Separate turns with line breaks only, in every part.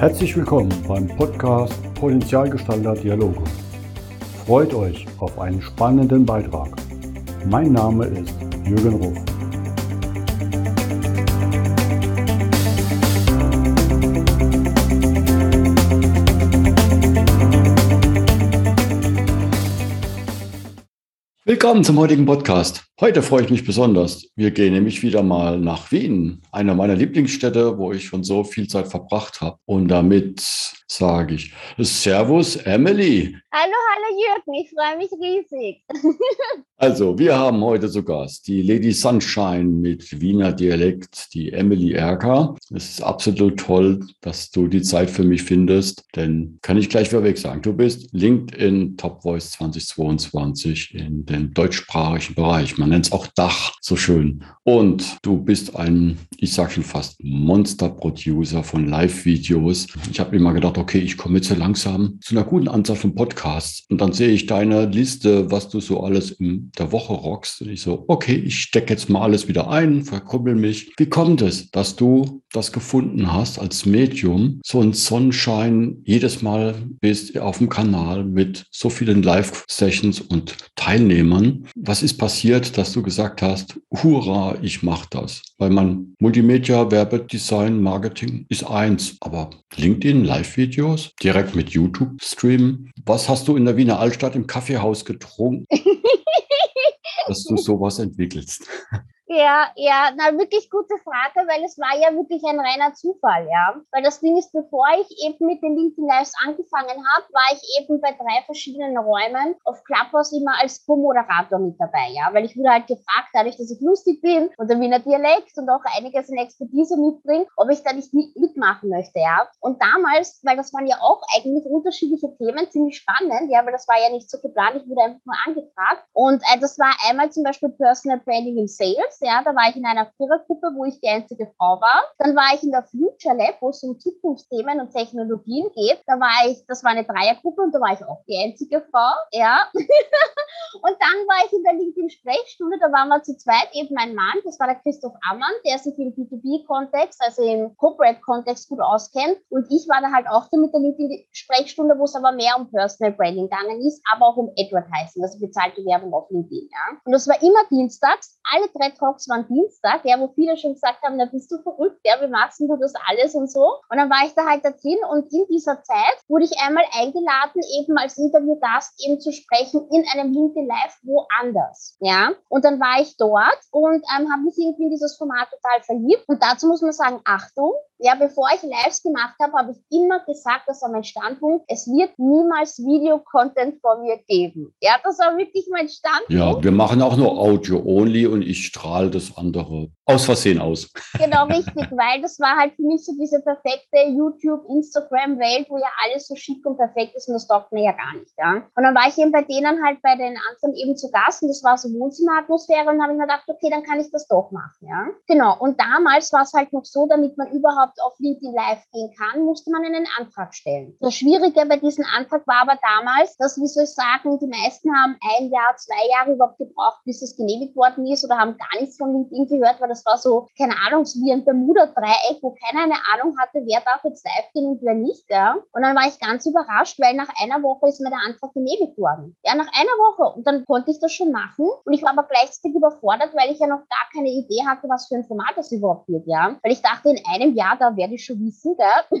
Herzlich willkommen beim Podcast Potenzialgestalter Dialoge. Freut euch auf einen spannenden Beitrag. Mein Name ist Jürgen Ruf. Willkommen zum heutigen Podcast. Heute freue ich mich besonders. Wir gehen nämlich wieder mal nach Wien, einer meiner Lieblingsstädte, wo ich schon so viel Zeit verbracht habe. Und damit sage ich Servus, Emily.
Hallo, hallo Jürgen, ich freue mich riesig.
also, wir haben heute zu Gast die Lady Sunshine mit Wiener Dialekt, die Emily Erker. Es ist absolut toll, dass du die Zeit für mich findest, denn kann ich gleich vorweg sagen, du bist LinkedIn Top Voice 2022 in den deutschsprachigen Bereich. Man nennt es auch Dach, so schön. Und du bist ein, ich sage schon fast Monster-Producer von Live-Videos. Ich habe immer gedacht, okay, ich komme jetzt so langsam zu einer guten Anzahl von Podcasts. Und dann sehe ich deine Liste, was du so alles in der Woche rockst. Und ich so, okay, ich stecke jetzt mal alles wieder ein, verkuppel mich. Wie kommt es, dass du das gefunden hast als Medium, so ein Sonnenschein jedes Mal bist auf dem Kanal mit so vielen Live-Sessions und Teilnehmern? Was ist passiert, dass du gesagt hast, hurra, ich mache das? Weil man Multimedia, Werbedesign, Marketing ist eins, aber LinkedIn, Live-Videos, direkt mit YouTube streamen. Was hast du in der Wiener Altstadt im Kaffeehaus getrunken, dass du sowas entwickelst?
Ja, ja, na wirklich gute Frage, weil es war ja wirklich ein reiner Zufall, ja. Weil das Ding ist, bevor ich eben mit den LinkedIn Lives angefangen habe, war ich eben bei drei verschiedenen Räumen auf Clubhouse immer als Co-Moderator mit dabei, ja. Weil ich wurde halt gefragt, dadurch, dass ich lustig bin und der Wiener Dialekt und auch einiges in Expertise mitbringe, ob ich da nicht mitmachen möchte, ja. Und damals, weil das waren ja auch eigentlich unterschiedliche Themen, ziemlich spannend, ja, weil das war ja nicht so geplant, ich wurde einfach nur angefragt. Und äh, das war einmal zum Beispiel Personal Branding in Sales, ja, da war ich in einer Vierergruppe, wo ich die einzige Frau war. Dann war ich in der Future Lab, wo es um Zukunftsthemen und Technologien geht. Da war ich, das war eine Dreiergruppe und da war ich auch die einzige Frau, ja. und dann war ich in der LinkedIn-Sprechstunde, da waren wir zu zweit, eben mein Mann, das war der Christoph Ammann, der sich im B2B-Kontext, also im Corporate-Kontext gut auskennt. Und ich war da halt auch so mit der LinkedIn-Sprechstunde, wo es aber mehr um Personal Branding gegangen ist, aber auch um Advertising, also bezahlte Werbung auf LinkedIn, ja. Und das war immer dienstags, alle drei Talks waren Dienstag, ja, wo viele schon gesagt haben, na bist du verrückt, ja, wie machst du das alles und so. Und dann war ich da halt drin und in dieser Zeit wurde ich einmal eingeladen, eben als Interviewgast eben zu sprechen in einem LinkedIn Live woanders, ja. Und dann war ich dort und ähm, habe mich irgendwie in dieses Format total verliebt. Und dazu muss man sagen, Achtung, ja, bevor ich Lives gemacht habe, habe ich immer gesagt, das war mein Standpunkt, es wird niemals Video-Content von mir geben. Ja, das war wirklich mein Standpunkt.
Ja, wir machen auch nur Audio-only und ich strahle das andere aus Versehen aus.
Genau, richtig, weil das war halt für mich so diese perfekte YouTube, Instagram-Welt, wo ja alles so schick und perfekt ist und das taugt mir ja gar nicht. Ja. Und dann war ich eben bei denen halt bei den anderen eben zu Gast und das war so Wohnzimmeratmosphäre und habe ich mir gedacht, okay, dann kann ich das doch machen. Ja. Genau, und damals war es halt noch so, damit man überhaupt auf LinkedIn Live gehen kann, musste man einen Antrag stellen. Das Schwierige bei diesem Antrag war aber damals, dass, wie soll ich sagen, die meisten haben ein Jahr, zwei Jahre überhaupt gebraucht, bis es genehmigt worden ist oder haben gar nichts von LinkedIn gehört, weil das war so, keine Ahnung, so wie ein Bermuda-Dreieck, wo keiner eine Ahnung hatte, wer darf jetzt live gehen und wer nicht. Ja. Und dann war ich ganz überrascht, weil nach einer Woche ist mir der Antrag genehmigt worden. Ja, nach einer Woche. Und dann konnte ich das schon machen. Und ich war aber gleichzeitig überfordert, weil ich ja noch gar keine Idee hatte, was für ein Format das überhaupt wird. Ja. Weil ich dachte, in einem Jahr, da werde ich schon wissen, gell?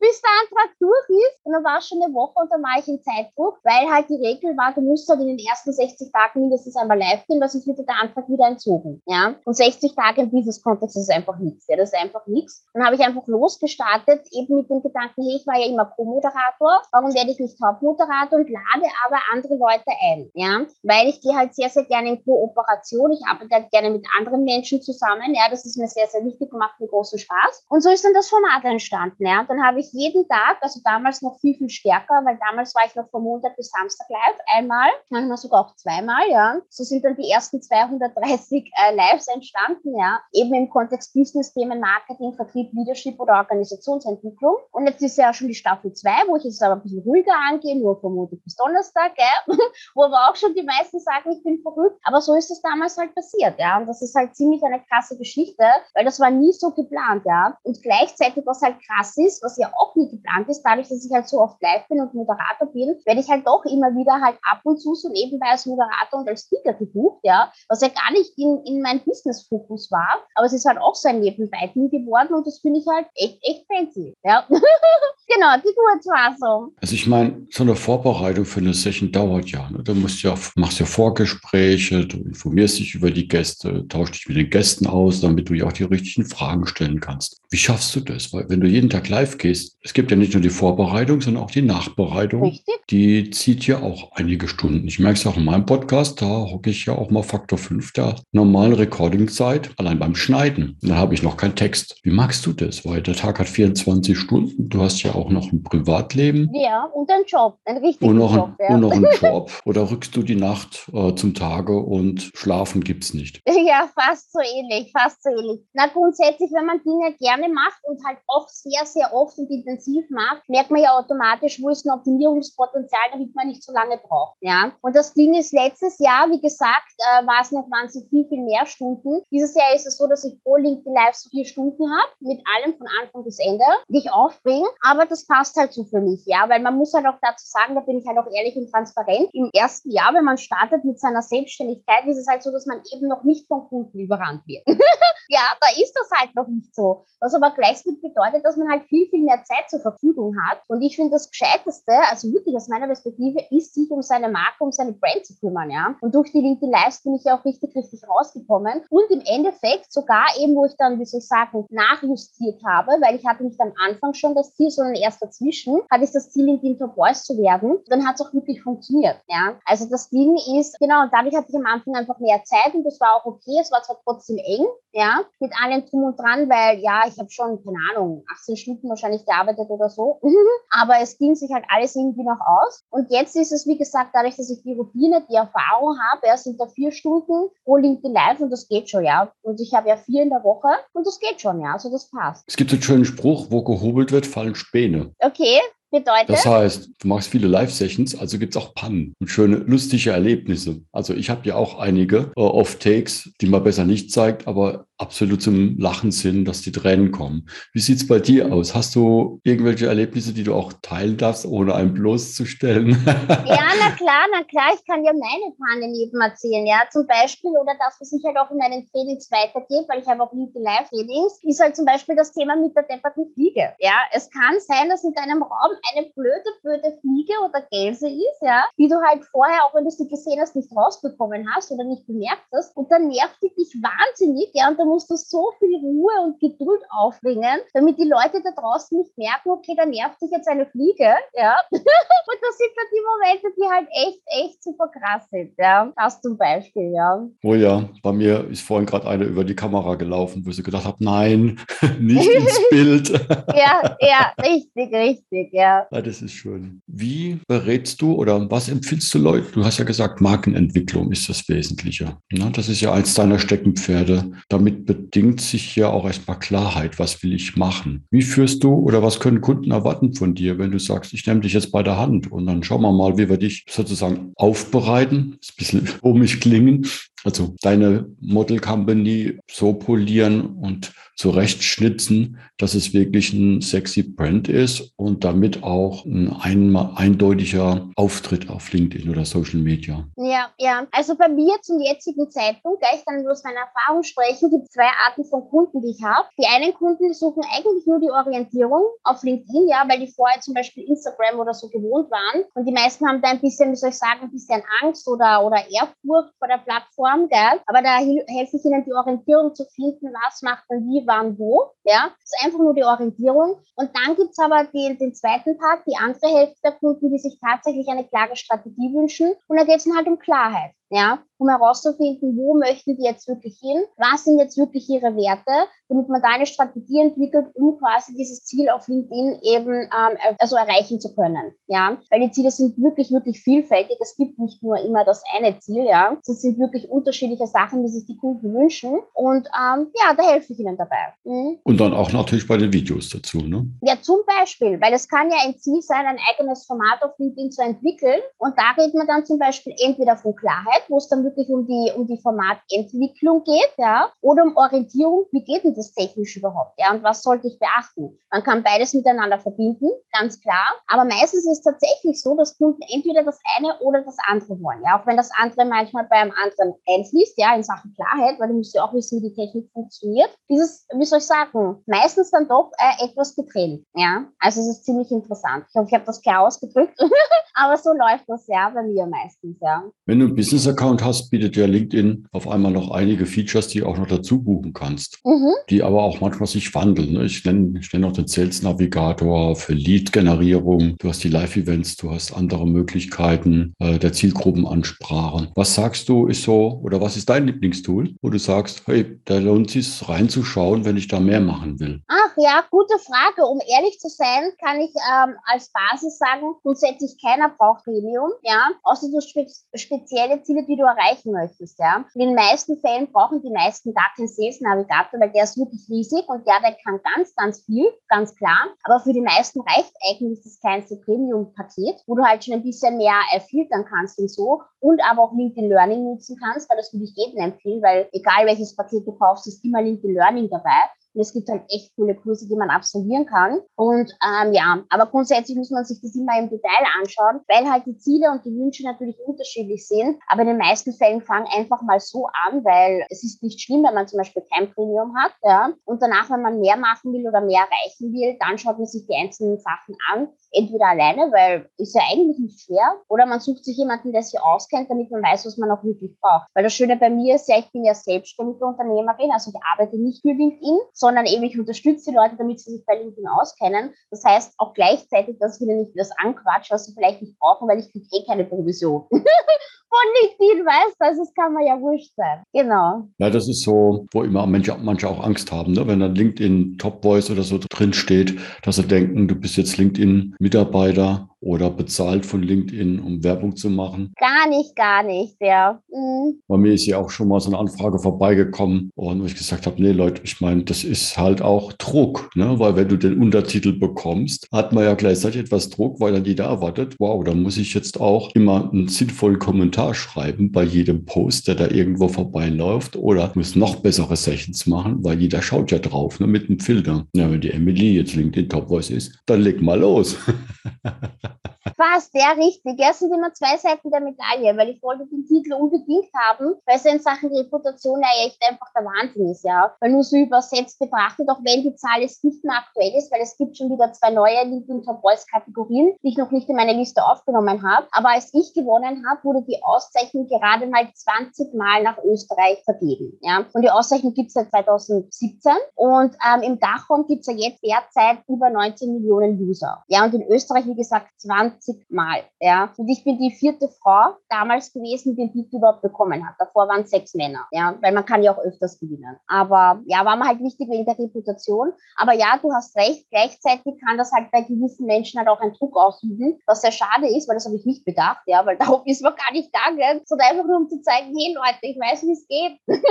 bis der Antrag durch ist. Und dann war es schon eine Woche und dann war ich in Zeitdruck, weil halt die Regel war, du musst halt in den ersten 60 Tagen mindestens einmal live gehen, weil sonst wird der Antrag wieder entzogen. Ja? Und 60 Tage im Business-Kontext ist einfach nichts. Ja? Das ist einfach nichts. Dann habe ich einfach losgestartet, eben mit dem Gedanken, hey, ich war ja immer Co-Moderator, warum werde ich nicht Hauptmoderator und lade aber andere Leute ein? Ja? Weil ich gehe halt sehr, sehr gerne in Kooperation. Ich arbeite halt gerne mit anderen Menschen zusammen. Ja, das ist mir sehr, sehr wichtig und macht mir großen Spaß. Und so ist dann das Format entstanden. Ja? Und dann habe ich jeden Tag, also damals noch viel, viel stärker, weil damals war ich noch von Montag bis Samstag live, einmal, manchmal sogar auch zweimal, ja. So sind dann die ersten 230 äh, Lives entstanden, ja, eben im Kontext Business-Themen, Marketing, Vertrieb, Leadership oder Organisationsentwicklung. Und jetzt ist ja schon die Staffel 2, wo ich jetzt aber ein bisschen ruhiger angehe, nur von Montag bis Donnerstag, gell? wo aber auch schon die meisten sagen, ich bin verrückt. Aber so ist es damals halt passiert, ja. Und das ist halt ziemlich eine krasse Geschichte, weil das war nie so geplant, ja. Und Und gleichzeitig, was halt krass ist, was ja auch nie geplant ist, dadurch, dass ich halt so oft live bin und Moderator bin, werde ich halt doch immer wieder halt ab und zu so nebenbei als Moderator und als Speaker gebucht, ja, was ja gar nicht in, in mein Business-Fokus war, aber es ist halt auch so ein Nebenbei-Ding geworden und das finde ich halt echt, echt fancy, ja. genau, die Kurzfassung.
Also ich meine, so eine Vorbereitung für eine Session dauert ja, ne? Du musst ja, machst ja Vorgespräche, du informierst dich über die Gäste, tauschst dich mit den Gästen aus, damit du ja auch die richtigen Fragen stellen kannst. Wie schaffst du das? Weil wenn du jeden Tag live gehst, es gibt ja nicht nur die Vorbereitung, sondern auch die Nachbereitung. Richtig. Die zieht ja auch einige Stunden. Ich merke es auch in meinem Podcast, da hocke ich ja auch mal Faktor 5 der normalen Recordingzeit, allein beim Schneiden. Dann habe ich noch keinen Text. Wie magst du das? Weil der Tag hat 24 Stunden. Du hast ja auch noch ein Privatleben.
Ja, und einen Job, einen richtigen
und noch
Job.
Ein, ja. Und noch einen Job. Oder rückst du die Nacht äh, zum Tage und schlafen gibt es nicht?
Ja, fast so ähnlich, fast so ähnlich. Na, grundsätzlich, wenn man Dinge gerne macht und halt auch sehr, sehr oft und intensiv macht, merkt man ja automatisch, wo ist ein Optimierungspotenzial, damit man nicht so lange braucht. Ja? Und das Ding ist, letztes Jahr, wie gesagt, äh, war es noch wahnsinnig viel, viel mehr Stunden. Dieses Jahr ist es so, dass ich pro LinkedIn Live so vier Stunden habe, mit allem von Anfang bis Ende, die ich aufbringe. Aber das passt halt so für mich, ja, weil man muss halt auch dazu sagen, da bin ich halt auch ehrlich und transparent. Im ersten Jahr, wenn man startet mit seiner Selbstständigkeit, ist es halt so, dass man eben noch nicht vom Kunden überrannt wird. ja, da ist das halt noch nicht so. Was aber gleichzeitig bedeutet, dass man halt viel, viel mehr Zeit zur Verfügung hat. Und ich finde, das Gescheiteste, also wirklich aus meiner Perspektive, ist, sich um seine Marke, um seine Brand zu kümmern, ja. Und durch die LinkedIn Lives bin ich ja auch richtig, richtig rausgekommen. Und im Endeffekt sogar eben, wo ich dann, wie soll ich sagen, nachjustiert habe, weil ich hatte nicht am Anfang schon das Ziel, sondern erst dazwischen, hatte ich das Ziel, LinkedIn Top Voice zu werden. Dann hat es auch wirklich funktioniert, ja. Also das Ding ist, genau, und dadurch hatte ich am Anfang einfach mehr Zeit und das war auch okay. Es war zwar trotzdem eng, ja, mit allem drum und dran, weil ja, ich habe schon, keine Ahnung, 18 Stunden wahrscheinlich gearbeitet oder so. Aber es ging sich halt alles irgendwie noch aus. Und jetzt ist es, wie gesagt, dadurch, dass ich die Routine, die Erfahrung habe, sind da vier Stunden pro LinkedIn Live und das geht schon, ja. Und ich habe ja vier in der Woche und das geht schon, ja. Also das passt.
Es gibt einen schönen Spruch, wo gehobelt wird, fallen Späne.
Okay, Bedeutet?
Das heißt, du machst viele Live-Sessions, also gibt es auch Pannen und schöne, lustige Erlebnisse. Also ich habe ja auch einige äh, Off-Takes, die man besser nicht zeigt, aber absolut zum Lachen sind, dass die Tränen kommen. Wie sieht es bei dir aus? Hast du irgendwelche Erlebnisse, die du auch teilen darfst, ohne einen bloßzustellen?
ja, na klar, na klar, ich kann ja meine Pannen eben erzählen, ja, zum Beispiel, oder das, was ich halt auch in meinen Trainings weitergebe, weil ich habe auch LinkedIn Live-Trainings, ist halt zum Beispiel das Thema mit der depperten Fliege, ja. Es kann sein, dass in deinem Raum eine blöde, blöde Fliege oder Gelse ist, ja, die du halt vorher, auch wenn du sie gesehen hast, nicht rausbekommen hast oder nicht bemerkt hast, und dann nervt die dich wahnsinnig, ja, und dann musst du so viel Ruhe und Geduld aufbringen, damit die Leute da draußen nicht merken, okay, da nervt sich jetzt eine Fliege, ja. und das sind dann die Momente, die halt echt, echt super krass sind, ja. Das zum Beispiel, ja.
Oh ja, bei mir ist vorhin gerade eine über die Kamera gelaufen, wo ich gedacht habe, nein, nicht ins Bild.
ja, ja, richtig, richtig, ja.
ja. Das ist schön. Wie berätst du oder was empfiehlst du Leuten? Du hast ja gesagt, Markenentwicklung ist das Wesentliche. Ja, das ist ja eins deiner Steckenpferde. Damit bedingt sich ja auch erstmal Klarheit, was will ich machen. Wie führst du oder was können Kunden erwarten von dir, wenn du sagst, ich nehme dich jetzt bei der Hand und dann schauen wir mal, wie wir dich sozusagen aufbereiten, das ist ein bisschen komisch klingen, also deine Model Company so polieren und zurechtschnitzen, dass es wirklich ein sexy Brand ist und damit auch ein eindeutiger Auftritt auf LinkedIn oder Social Media.
Ja, ja. Also bei mir zum jetzigen Zeitpunkt, gleich dann aus meiner Erfahrung sprechen, gibt es zwei Arten von Kunden, die ich habe. Die einen Kunden, suchen eigentlich nur die Orientierung auf LinkedIn, ja, weil die vorher zum Beispiel Instagram oder so gewohnt waren. Und die meisten haben da ein bisschen, wie soll ich sagen, ein bisschen Angst oder, oder Ehrfurcht vor der Plattform, gell? Aber da helfe ich ihnen, die Orientierung zu finden, was macht man wie, wann, wo. Ja, das ist einfach nur die Orientierung. Und dann gibt's aber den, den zweiten Part, die andere Hälfte der Kunden, die sich tatsächlich eine klare Strategie wünschen. Und da geht's dann halt um Klarheit ja, um herauszufinden, wo möchten die jetzt wirklich hin, was sind jetzt wirklich ihre Werte, damit man da eine Strategie entwickelt, um quasi dieses Ziel auf LinkedIn eben ähm, also erreichen zu können, ja, weil die Ziele sind wirklich, wirklich vielfältig, es gibt nicht nur immer das eine Ziel, ja, es sind wirklich unterschiedliche Sachen, die sich die Kunden wünschen. Und ähm, ja, da helfe ich ihnen dabei.
Mhm. Und dann auch natürlich bei den Videos dazu, ne?
Ja, zum Beispiel, weil es kann ja ein Ziel sein, ein eigenes Format auf LinkedIn zu entwickeln. Und da redet man dann zum Beispiel entweder von Klarheit, wo es dann wirklich um die, um die Formatentwicklung geht, ja, oder um Orientierung, wie geht denn das technisch überhaupt, ja, und was sollte ich beachten? Man kann beides miteinander verbinden, ganz klar, aber meistens ist es tatsächlich so, dass Kunden entweder das eine oder das andere wollen, ja, auch wenn das andere manchmal beim anderen einfließt, ja, in Sachen Klarheit, weil du musst ja auch wissen, wie die Technik funktioniert. Dieses, wie soll ich sagen, meistens dann doch äh, etwas getrennt, ja, also es ist ziemlich interessant. Ich hoffe, ich habe das klar ausgedrückt, aber so läuft das ja bei mir meistens, ja.
Wenn du einen Business-Account hast, bietet ja LinkedIn auf einmal noch einige Features, die du auch noch dazu buchen kannst, mhm. die aber auch manchmal sich wandeln. Ne? Ich nenne, ich nenne noch den Sales Navigator für Lead-Generierung. Du hast die Live-Events, du hast andere Möglichkeiten äh, der Zielgruppenansprache. Was sagst du, ist so, oder was ist dein Lieblingstool, wo du sagst, hey, da lohnt es sich reinzuschauen, wenn ich da mehr machen will?
Ach ja, gute Frage. Um ehrlich zu sein, kann ich ähm, als Basis sagen, grundsätzlich keiner braucht Premium, ja, außer du spe spezielle Ziele, die du erreichen möchtest, ja. In den meisten Fällen brauchen die meisten gar keinen Sales Navigator, weil der ist wirklich riesig und ja, der kann ganz, ganz viel, ganz klar. Aber für die meisten reicht eigentlich das kleinste Premium-Paket, wo du halt schon ein bisschen mehr äh, filtern kannst und so und aber auch LinkedIn Learning nutzen kannst, weil das würde ich jedem empfehlen, weil egal welches Paket du kaufst, ist immer LinkedIn Learning dabei. Und es gibt halt echt coole Kurse, die man absolvieren kann. Und ähm, ja, aber grundsätzlich muss man sich das immer im Detail anschauen, weil halt die Ziele und die Wünsche natürlich unterschiedlich sind. Aber in den meisten Fällen fangen einfach mal so an, weil es ist nicht schlimm, wenn man zum Beispiel kein Premium hat. Ja. Und danach, wenn man mehr machen will oder mehr erreichen will, dann schaut man sich die einzelnen Sachen an entweder alleine, weil ist ja eigentlich nicht schwer, oder man sucht sich jemanden, der sich auskennt, damit man weiß, was man auch wirklich braucht. Weil das Schöne bei mir ist ja, ich bin ja selbstständige Unternehmerin, also ich arbeite nicht für LinkedIn, sondern eben ich unterstütze die Leute, damit sie sich bei LinkedIn auskennen. Das heißt auch gleichzeitig, dass ich ihnen nicht das anquatsche, was sie vielleicht nicht brauchen, weil ich kriege eh keine Provision. von LinkedIn weißt, also es kann man ja wurscht sein. Genau.
Ja, das ist so, wo immer manche, manche auch Angst haben, ne? wenn dann LinkedIn Top Voice oder so drin steht, dass sie denken, du bist jetzt LinkedIn-Mitarbeiter oder bezahlt von LinkedIn, um Werbung zu machen?
Gar nicht, gar nicht, ja. Mhm.
Bei mir ist ja auch schon mal so eine Anfrage vorbeigekommen und wo ich gesagt habe, nee Leute, ich meine, das ist halt auch Druck, ne? weil wenn du den Untertitel bekommst, hat man ja gleichzeitig etwas Druck, weil dann jeder erwartet, wow, da muss ich jetzt auch immer einen sinnvollen Kommentar schreiben bei jedem Post, der da irgendwo vorbeiläuft oder muss noch bessere Sessions machen, weil jeder schaut ja drauf ne? mit einem Filter. Ja, wenn die Emily jetzt LinkedIn Top Voice ist, dann leg mal los.
Fast, ja, richtig. Ja, sind immer zwei Seiten der Medaille, weil ich wollte den Titel unbedingt haben, weil es in Sachen Reputation ja echt einfach der Wahnsinn ist, ja. Weil nur so übersetzt betrachtet, auch wenn die Zahl jetzt nicht mehr aktuell ist, weil es gibt schon wieder zwei neue LinkedIn Top Voice Kategorien, die ich noch nicht in meine Liste aufgenommen habe. Aber als ich gewonnen habe, wurde die Auszeichnung gerade mal 20 Mal nach Österreich vergeben, ja. Und die Auszeichnung gibt es seit 2017 und ähm, im Dachraum gibt es ja jetzt derzeit über 19 Millionen User. Ja, und in Österreich, wie gesagt, 20 20 Mal. Ja. Und ich bin die vierte Frau damals gewesen, die den Titel überhaupt bekommen hat. Davor waren sechs Männer, ja, weil man kann ja auch öfters gewinnen. Aber ja, war mir halt wichtig wegen der Reputation. Aber ja, du hast recht, gleichzeitig kann das halt bei gewissen Menschen halt auch einen Druck ausüben, was sehr schade ist, weil das habe ich nicht bedacht, ja, weil darauf ist man gar nicht gegangen, sondern einfach nur um zu zeigen, hey Leute, ich weiß, wie es geht.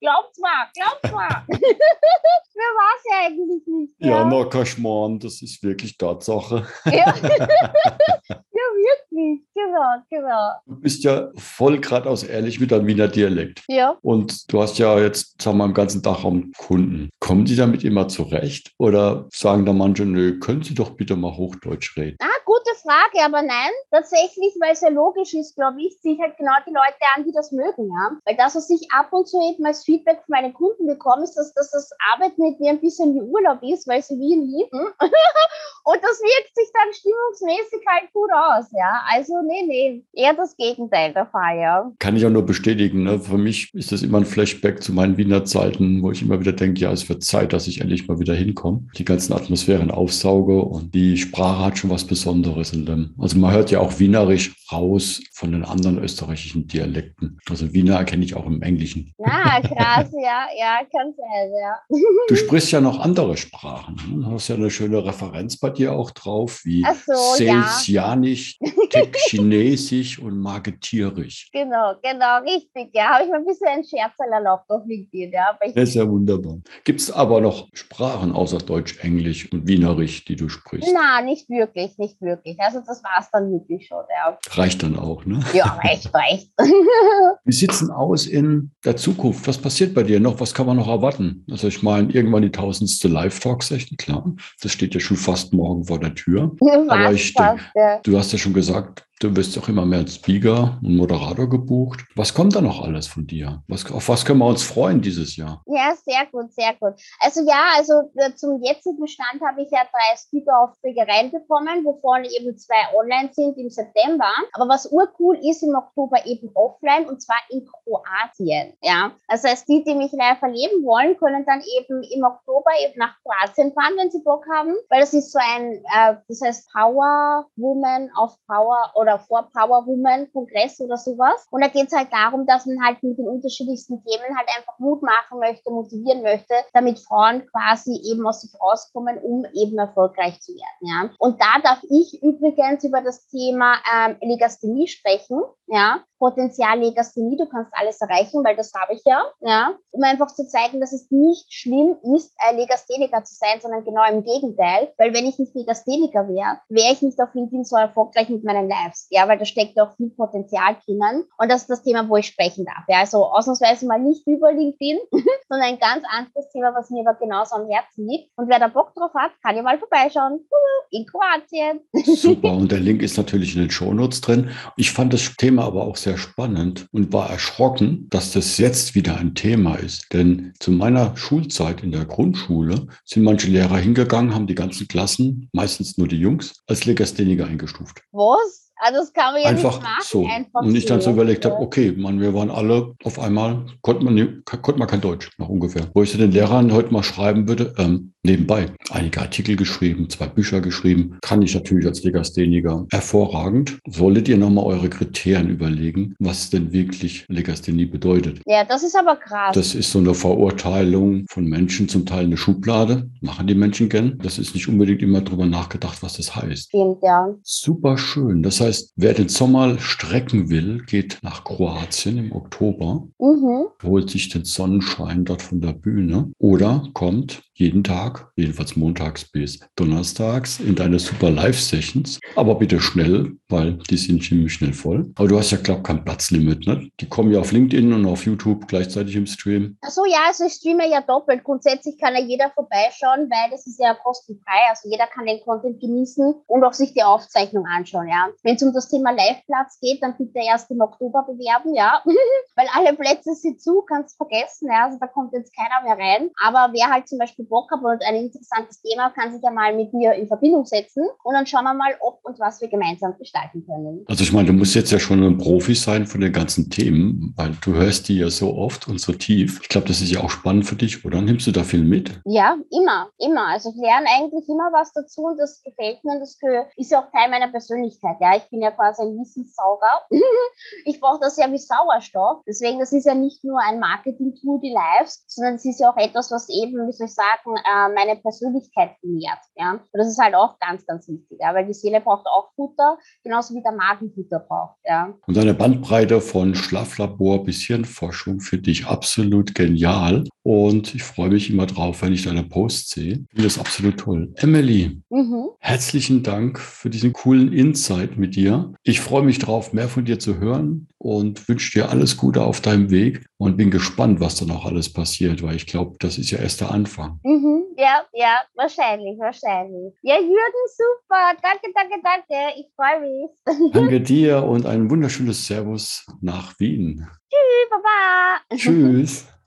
Glaubt's mal, glaubt's mal. Mir war es ja eigentlich nicht.
Ja, ja na, Kaschmorn, das ist wirklich Tatsache.
Ja. wirklich, genau, genau.
Du bist ja voll geradeaus ehrlich mit deinem Wiener Dialekt.
Ja.
Und du hast ja jetzt, sagen wir mal, im ganzen Dachraum Kunden. Kommen die damit immer zurecht? Oder sagen da manche, nö, können Sie doch bitte mal Hochdeutsch reden?
Ah, gute Frage, aber nein, tatsächlich, weil es ja logisch ist, glaube ich, ziehe ich halt genau die Leute an, die das mögen, ja. Weil das, was ich ab und zu eben als Feedback von meinen Kunden bekomme, ist, dass, dass das Arbeiten mit mir ein bisschen wie Urlaub ist, weil sie Wien lieben. und das wirkt sich dann stimmungsmäßig halt gut aus, ja. Also, nee, nee, eher das Gegenteil der Fall, ja.
Kann ich auch nur bestätigen, ne? Für mich ist das immer ein Flashback zu meinen Wiener Zeiten, wo ich immer wieder denke, ja, es wird Zeit, dass ich endlich mal wieder hinkomme. Die ganzen Atmosphären aufsauge und die Sprache hat schon was Besonderes in dem. Also man hört ja auch Wienerisch raus von den anderen österreichischen Dialekten. Also Wiener erkenne ich auch im Englischen.
Ja, krass, ja, ja, kann sein, ja.
Du sprichst ja noch andere Sprachen. Ne? Du hast ja eine schöne Referenz bei dir auch drauf, wie so, Selsjanisch, tick chinesisch und marketierisch.
Genau, genau, richtig. Ja, habe ich mir ein bisschen ein Scherz erlaubt auf LinkedIn. Ja,
das ist ja wunderbar. Gibt es aber noch Sprachen außer Deutsch, Englisch und Wienerisch, die du sprichst?
Na, nicht wirklich, nicht wirklich. Also das war es dann wirklich schon. Ja.
Reicht dann auch, ne?
Ja, reicht, reicht.
Wir sitzen aus in der Zukunft. Was passiert bei dir noch? Was kann man noch erwarten? Also ich meine, irgendwann die tausendste Live-Talk-Session, klar. Das steht ja schon fast morgen vor der Tür. Aber ich denke, du hast ja schon gesagt, как Du wirst auch immer mehr als Speaker und Moderator gebucht. Was kommt da noch alles von dir? Was, auf was können wir uns freuen dieses Jahr?
Ja, sehr gut, sehr gut. Also ja, also äh, zum jetzigen Stand habe ich ja drei Speaker-Aufträge reinbekommen, wovon eben zwei online sind im September. Aber was urcool ist im Oktober eben offline und zwar in Kroatien. Ja, das heißt, die, die mich live erleben wollen, können dann eben im Oktober eben nach Kroatien fahren, wenn sie Bock haben, weil das ist so ein, äh, das heißt Power Woman of Power oder oder vor Power Woman Kongress oder sowas. Und da geht es halt darum, dass man halt mit den unterschiedlichsten Themen halt einfach Mut machen möchte, motivieren möchte, damit Frauen quasi eben aus sich rauskommen, um eben erfolgreich zu werden. Ja. Und da darf ich übrigens über das Thema ähm, Legasthenie sprechen. Ja, Potenzial Legasthenie, du kannst alles erreichen, weil das habe ich ja, ja, um einfach zu zeigen, dass es nicht schlimm ist, ein Legastheniker zu sein, sondern genau im Gegenteil, weil wenn ich nicht Legastheniker wäre, wäre ich nicht auf LinkedIn so erfolgreich mit meinen Lives, ja, weil da steckt auch viel Potenzial drinnen. Und das ist das Thema, wo ich sprechen darf, ja, also ausnahmsweise mal nicht über LinkedIn, sondern ein ganz anderes Thema, was mir aber genauso am Herzen liegt. Und wer da Bock drauf hat, kann ja mal vorbeischauen, in Kroatien.
Super, und der Link ist natürlich in den Shownotes drin. Ich fand das Thema aber auch sehr sehr spannend und war erschrocken, dass das jetzt wieder ein Thema ist. Denn zu meiner Schulzeit in der Grundschule sind manche Lehrer hingegangen, haben die ganzen Klassen, meistens nur die Jungs, als Legastheniker eingestuft.
Was? Also das kann man ja
einfach nicht machen. So. Einfach und ich dann so überlegt habe, okay, man, wir waren alle auf einmal, konnte man, konnte man kein Deutsch, noch ungefähr. Wo ich zu den Lehrern heute mal schreiben würde, ähm, nebenbei einige Artikel geschrieben, zwei Bücher geschrieben, kann ich natürlich als Legastheniker hervorragend. Solltet ihr nochmal eure Kriterien überlegen, was denn wirklich Legasthenie bedeutet.
Ja, das ist aber krass.
Das ist so eine Verurteilung von Menschen, zum Teil eine Schublade, machen die Menschen gern. Das ist nicht unbedingt immer drüber nachgedacht, was das heißt.
Stimmt, ja.
Super schön. Das heißt, heißt, wer den Sommer strecken will, geht nach Kroatien im Oktober, mhm. holt sich den Sonnenschein dort von der Bühne oder kommt jeden Tag, jedenfalls montags bis donnerstags, in deine super Live-Sessions. Aber bitte schnell, weil die sind ziemlich schnell voll. Aber du hast ja, glaube ich, kein Platzlimit. Ne? Die kommen ja auf LinkedIn und auf YouTube gleichzeitig im Stream.
Achso, ja, also ich streame ja doppelt. Grundsätzlich kann ja jeder vorbeischauen, weil das ist ja kostenfrei. Also jeder kann den Content genießen und auch sich die Aufzeichnung anschauen. Ja. Wenn es um das Thema Live-Platz geht, dann bitte erst im Oktober bewerben, ja. weil alle Plätze sind zu, kannst vergessen. Ja. Also da kommt jetzt keiner mehr rein. Aber wer halt zum Beispiel Bock hat und ein interessantes Thema, kann sich ja mal mit mir in Verbindung setzen und dann schauen wir mal, ob und was wir gemeinsam gestalten können.
Also ich meine, du musst jetzt ja schon ein Profi sein von den ganzen Themen, weil du hörst die ja so oft und so tief. Ich glaube, das ist ja auch spannend für dich, oder? Nimmst du da viel mit?
Ja, immer, immer. Also ich lerne eigentlich immer was dazu und das gefällt mir und das ist ja auch Teil meiner Persönlichkeit. Ja, ich bin ja quasi ein Wissenssauger. ich brauche das ja wie Sauerstoff. Deswegen, das ist ja nicht nur ein Marketing-Tool, die Lives, sondern es ist ja auch etwas, was eben, wie soll ich sagen, sagen, äh, meine Persönlichkeit nährt. Ja? Und das ist halt auch ganz, ganz wichtig, ja? weil die Seele braucht auch Futter, genauso wie der Magen Futter braucht. Ja?
Und eine Bandbreite von Schlaflabor bis Hirnforschung finde ich absolut genial. Und ich freue mich immer drauf, wenn ich deine Posts sehe. Ich finde das absolut toll. Emily, mhm. herzlichen Dank für diesen coolen Insight mit dir. Ich freue mich drauf, mehr von dir zu hören und wünsche dir alles Gute auf deinem Weg und bin gespannt, was da noch alles passiert, weil ich glaube, das ist ja erst der Anfang.
Mhm. Ja, ja, wahrscheinlich, wahrscheinlich. Ja, Jürgen, super. Danke, danke, danke. Ich freue mich.
Danke dir und ein wunderschönes Servus nach Wien.
Tschüss, Baba.
Tschüss.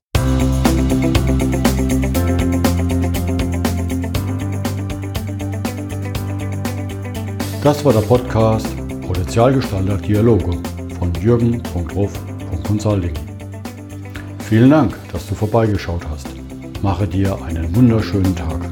Das war der Podcast Potenzialgestalter Dialoge von jürgen.ruf.consulting. Vielen Dank, dass du vorbeigeschaut hast. Mache dir einen wunderschönen Tag.